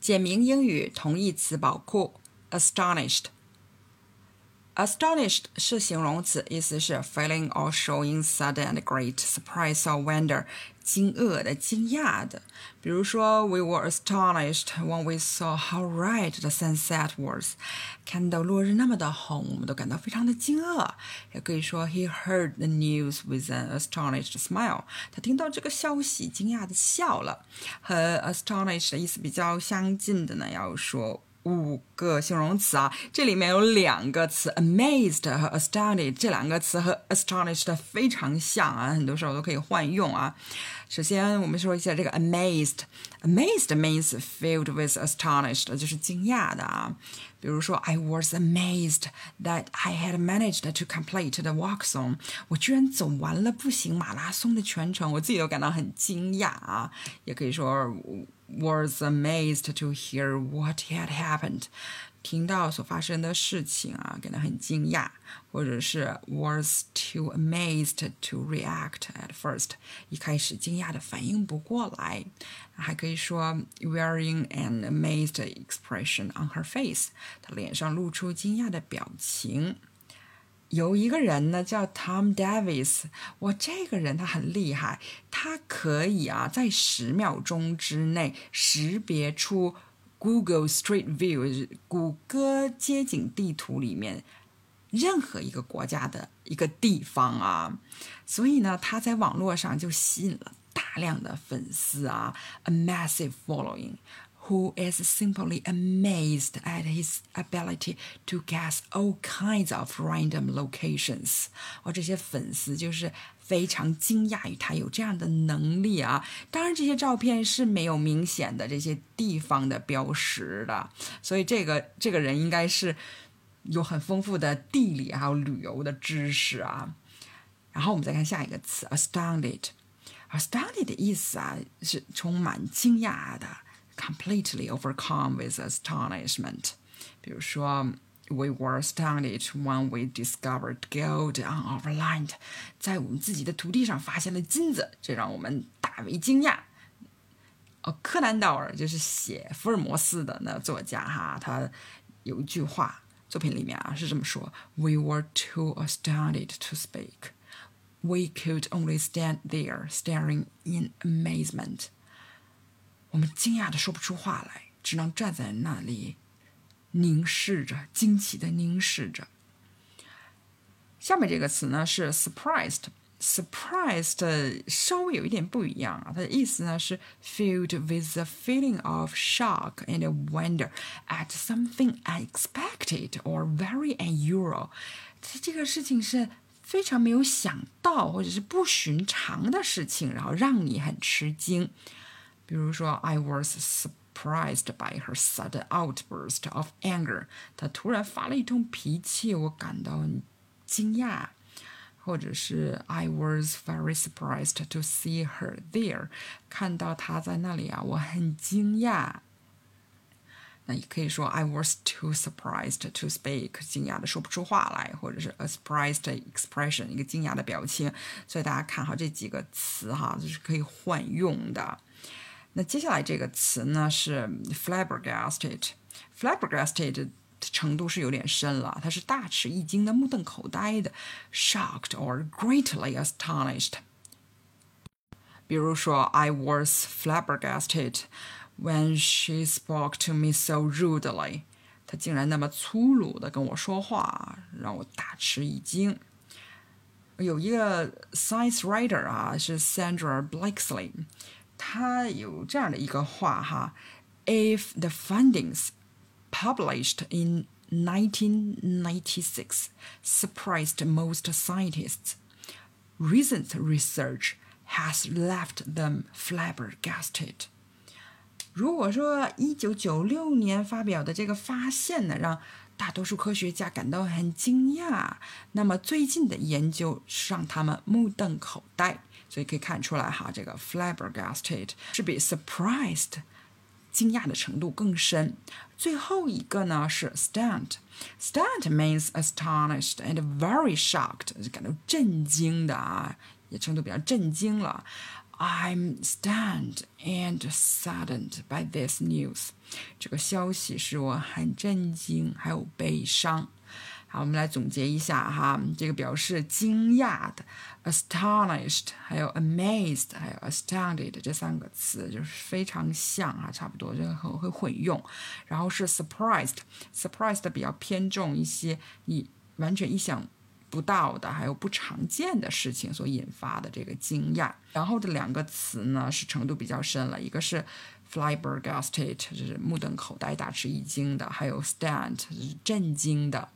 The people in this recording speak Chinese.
简明英语同义词宝库：astonished。astonished 是形容词，意思是 feeling or showing sudden and great surprise or wonder，惊愕的、惊讶的。比如说，We were astonished when we saw how red the sunset was。看到落日那么的红，我们都感到非常的惊愕。也可以说，He heard the news with an astonished smile。他听到这个消息，惊讶的笑了。和 astonished 的意思比较相近的呢，要说。 五个形容词啊，这里面有两个词，amazed 和 astounded，这两个词和 astonished 非常像啊，很多时候都可以换用啊。首先，我们说一下这个 amazed，amazed means filled with astonished，就是惊讶的啊。比如说，I was amazed that I had managed to complete the walk zone，我居然走完了步行马拉松的全程，我自己都感到很惊讶啊。也可以说。was amazed to hear what had happened，听到所发生的事情啊，感到很惊讶，或者是 was too amazed to react at first，一开始惊讶的反应不过来，还可以说 wearing an amazed expression on her face，她脸上露出惊讶的表情。 有一个人呢，叫 Tom Davis。哇，这个人他很厉害，他可以啊，在十秒钟之内识别出 Google Street View 谷歌街景地图里面任何一个国家的一个地方啊。所以呢，他在网络上就吸引了大量的粉丝啊，a massive following。Who is simply amazed at his ability to guess all kinds of random locations。我，这些粉丝就是非常惊讶于他有这样的能力啊！当然，这些照片是没有明显的这些地方的标识的，所以这个这个人应该是有很丰富的地理还有旅游的知识啊。然后我们再看下一个词，astounded。astounded 的意思啊是充满惊讶的。completely overcome with astonishment. 比如说，We were astounded when we discovered gold on our land，在我们自己的土地上发现了金子，这让我们大为惊讶。哦，柯南道尔就是写福尔摩斯的那作家哈，他有一句话，作品里面啊是这么说：We were too astounded to speak. We could only stand there staring in amazement. 我们惊讶的说不出话来，只能站在那里，凝视着，惊奇的凝视着。下面这个词呢是 surprised，surprised 稍微有一点不一样啊，它的意思呢是 filled with a feeling of shock and wonder at something unexpected or very unusual。它这个事情是非常没有想到或者是不寻常的事情，然后让你很吃惊。比如说，I was surprised by her sudden outburst of anger。她突然发了一通脾气，我感到惊讶。或者是 I was very surprised to see her there。看到她在那里啊，我很惊讶。那也可以说 I was too surprised to speak，惊讶的说不出话来，或者是 a surprised expression，一个惊讶的表情。所以大家看好这几个词哈，就是可以换用的。那接下来这个词呢是 flabbergasted。flabbergasted 的程度是有点深了，它是大吃一惊的、目瞪口呆的，shocked or greatly astonished。比如说，I was flabbergasted when she spoke to me so rudely。她竟然那么粗鲁的跟我说话，让我大吃一惊。有一个 science writer 啊，是 Sandra Blakeslee。 他有这样的一个话哈，If the findings published in 1996 surprised most scientists, recent research has left them flabbergasted. 如果说一九九六年发表的这个发现呢，让 大多数科学家感到很惊讶，那么最近的研究让他们目瞪口呆。所以可以看出来哈，这个 flabbergasted 是比 surprised 惊讶的程度更深。最后一个呢是 stunned，stunned means astonished and very shocked，感到震惊的啊，也程度比较震惊了。I'm stunned and saddened by this news。这个消息使我很震惊，还有悲伤。好，我们来总结一下哈，这个表示惊讶的，astonished，还有 amazed，还有 astounded 这三个词就是非常像啊，差不多就很会混用。然后是 surprised，surprised 比较偏重一些你完全意想。不到的，还有不常见的事情所引发的这个惊讶。然后这两个词呢，是程度比较深了。一个是 flabbergasted，就是目瞪口呆、大吃一惊的；还有 stand，就是震惊的。